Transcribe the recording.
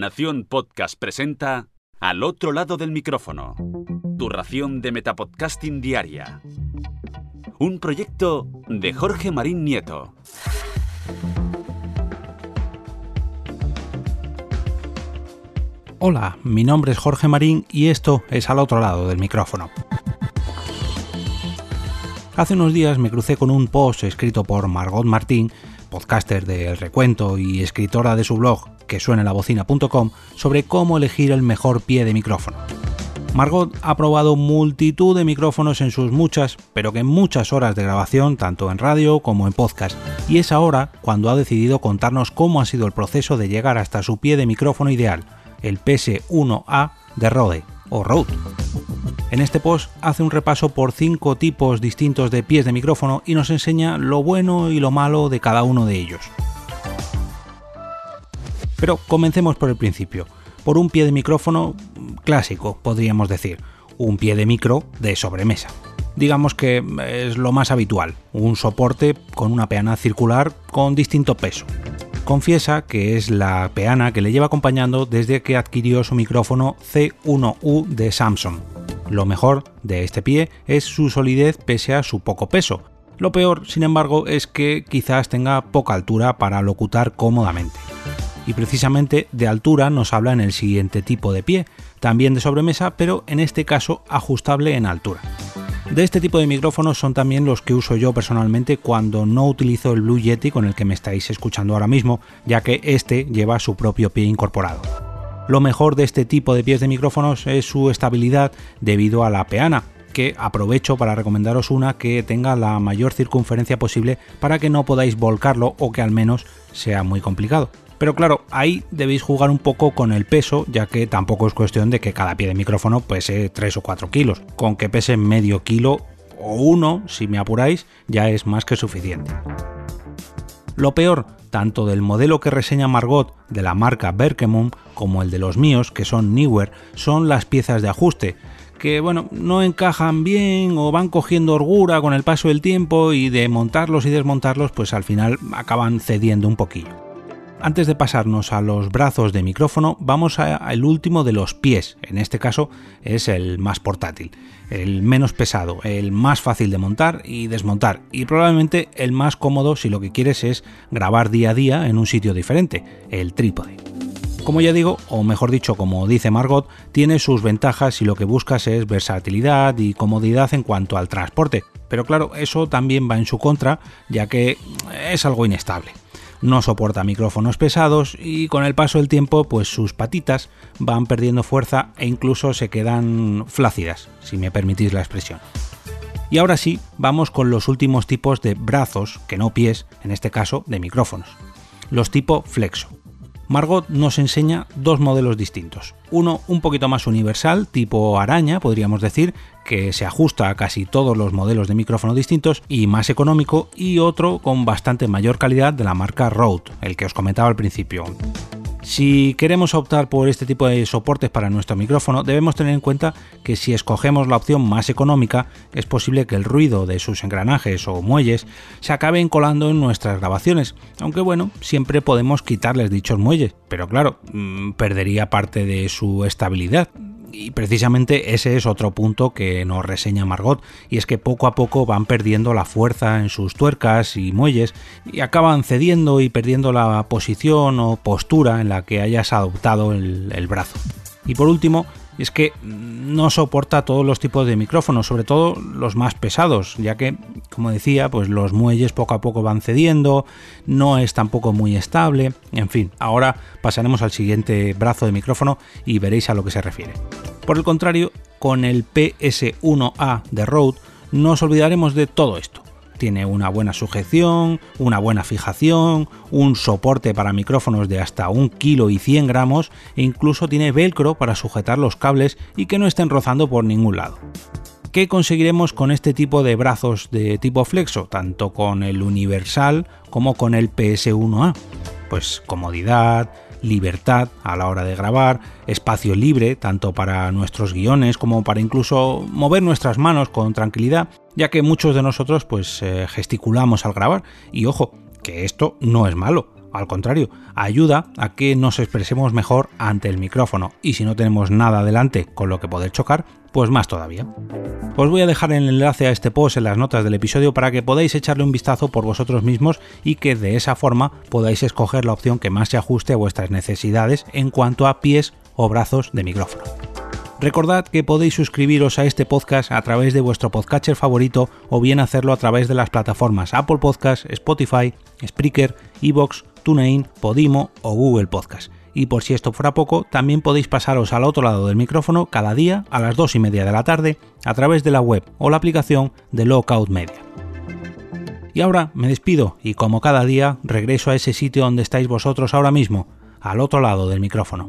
Nación Podcast presenta Al otro lado del micrófono. Tu ración de Metapodcasting Diaria. Un proyecto de Jorge Marín Nieto. Hola, mi nombre es Jorge Marín y esto es Al otro lado del micrófono. Hace unos días me crucé con un post escrito por Margot Martín, podcaster de El Recuento y escritora de su blog que suene la bocina.com, sobre cómo elegir el mejor pie de micrófono. Margot ha probado multitud de micrófonos en sus muchas, pero que muchas horas de grabación, tanto en radio como en podcast, y es ahora cuando ha decidido contarnos cómo ha sido el proceso de llegar hasta su pie de micrófono ideal, el PS1A de Rode o Rode. En este post hace un repaso por cinco tipos distintos de pies de micrófono y nos enseña lo bueno y lo malo de cada uno de ellos. Pero comencemos por el principio, por un pie de micrófono clásico, podríamos decir, un pie de micro de sobremesa. Digamos que es lo más habitual, un soporte con una peana circular con distinto peso. Confiesa que es la peana que le lleva acompañando desde que adquirió su micrófono C1U de Samsung. Lo mejor de este pie es su solidez pese a su poco peso. Lo peor, sin embargo, es que quizás tenga poca altura para locutar cómodamente y precisamente de altura nos habla en el siguiente tipo de pie, también de sobremesa, pero en este caso ajustable en altura. De este tipo de micrófonos son también los que uso yo personalmente cuando no utilizo el Blue Yeti con el que me estáis escuchando ahora mismo, ya que este lleva su propio pie incorporado. Lo mejor de este tipo de pies de micrófonos es su estabilidad debido a la peana, que aprovecho para recomendaros una que tenga la mayor circunferencia posible para que no podáis volcarlo o que al menos sea muy complicado. Pero claro, ahí debéis jugar un poco con el peso, ya que tampoco es cuestión de que cada pie de micrófono pese 3 o 4 kilos. Con que pese medio kilo o uno, si me apuráis, ya es más que suficiente. Lo peor, tanto del modelo que reseña Margot de la marca Berkemum como el de los míos, que son Newer, son las piezas de ajuste, que bueno, no encajan bien o van cogiendo orgura con el paso del tiempo y de montarlos y desmontarlos, pues al final acaban cediendo un poquillo. Antes de pasarnos a los brazos de micrófono, vamos al último de los pies. En este caso es el más portátil, el menos pesado, el más fácil de montar y desmontar y probablemente el más cómodo si lo que quieres es grabar día a día en un sitio diferente, el trípode. Como ya digo, o mejor dicho, como dice Margot, tiene sus ventajas si lo que buscas es versatilidad y comodidad en cuanto al transporte. Pero claro, eso también va en su contra, ya que es algo inestable no soporta micrófonos pesados y con el paso del tiempo pues sus patitas van perdiendo fuerza e incluso se quedan flácidas, si me permitís la expresión. Y ahora sí, vamos con los últimos tipos de brazos, que no pies, en este caso de micrófonos. Los tipo flexo. Margot nos enseña dos modelos distintos. Uno un poquito más universal, tipo araña, podríamos decir, que se ajusta a casi todos los modelos de micrófono distintos y más económico, y otro con bastante mayor calidad de la marca Rode, el que os comentaba al principio. Si queremos optar por este tipo de soportes para nuestro micrófono, debemos tener en cuenta que si escogemos la opción más económica, es posible que el ruido de sus engranajes o muelles se acabe colando en nuestras grabaciones, aunque bueno, siempre podemos quitarles dichos muelles, pero claro, mm, perdería parte de su estabilidad y precisamente ese es otro punto que nos reseña Margot, y es que poco a poco van perdiendo la fuerza en sus tuercas y muelles y acaban cediendo y perdiendo la posición o postura en la que hayas adoptado el, brazo. Y por último, es que no soporta todos los tipos de micrófonos, sobre todo los más pesados, ya que, como decía, pues los muelles poco a poco van cediendo, no es tampoco muy estable, en fin, ahora pasaremos al siguiente brazo de micrófono y veréis a lo que se refiere. Por el contrario, con el PS1A de Rode nos olvidaremos de todo esto tiene una buena sujeción, una buena fijación, un soporte para micrófonos de hasta 1 kg y 100 gramos e incluso tiene velcro para sujetar los cables y que no estén rozando por ningún lado. ¿Qué conseguiremos con este tipo de brazos de tipo flexo, tanto con el universal como con el PS1A? Pues comodidad, libertad a la hora de grabar, espacio libre tanto para nuestros guiones como para incluso mover nuestras manos con tranquilidad, ya que muchos de nosotros pues eh, gesticulamos al grabar y ojo, que esto no es malo. Al contrario, ayuda a que nos expresemos mejor ante el micrófono y si no tenemos nada delante con lo que poder chocar, pues más todavía. Os voy a dejar el enlace a este post en las notas del episodio para que podáis echarle un vistazo por vosotros mismos y que de esa forma podáis escoger la opción que más se ajuste a vuestras necesidades en cuanto a pies o brazos de micrófono. Recordad que podéis suscribiros a este podcast a través de vuestro podcatcher favorito o bien hacerlo a través de las plataformas Apple Podcast, Spotify, Spreaker, Evox, TuneIn, Podimo o Google Podcast. Y por si esto fuera poco, también podéis pasaros al otro lado del micrófono cada día a las 2 y media de la tarde a través de la web o la aplicación de Lockout Media. Y ahora me despido y como cada día regreso a ese sitio donde estáis vosotros ahora mismo, al otro lado del micrófono.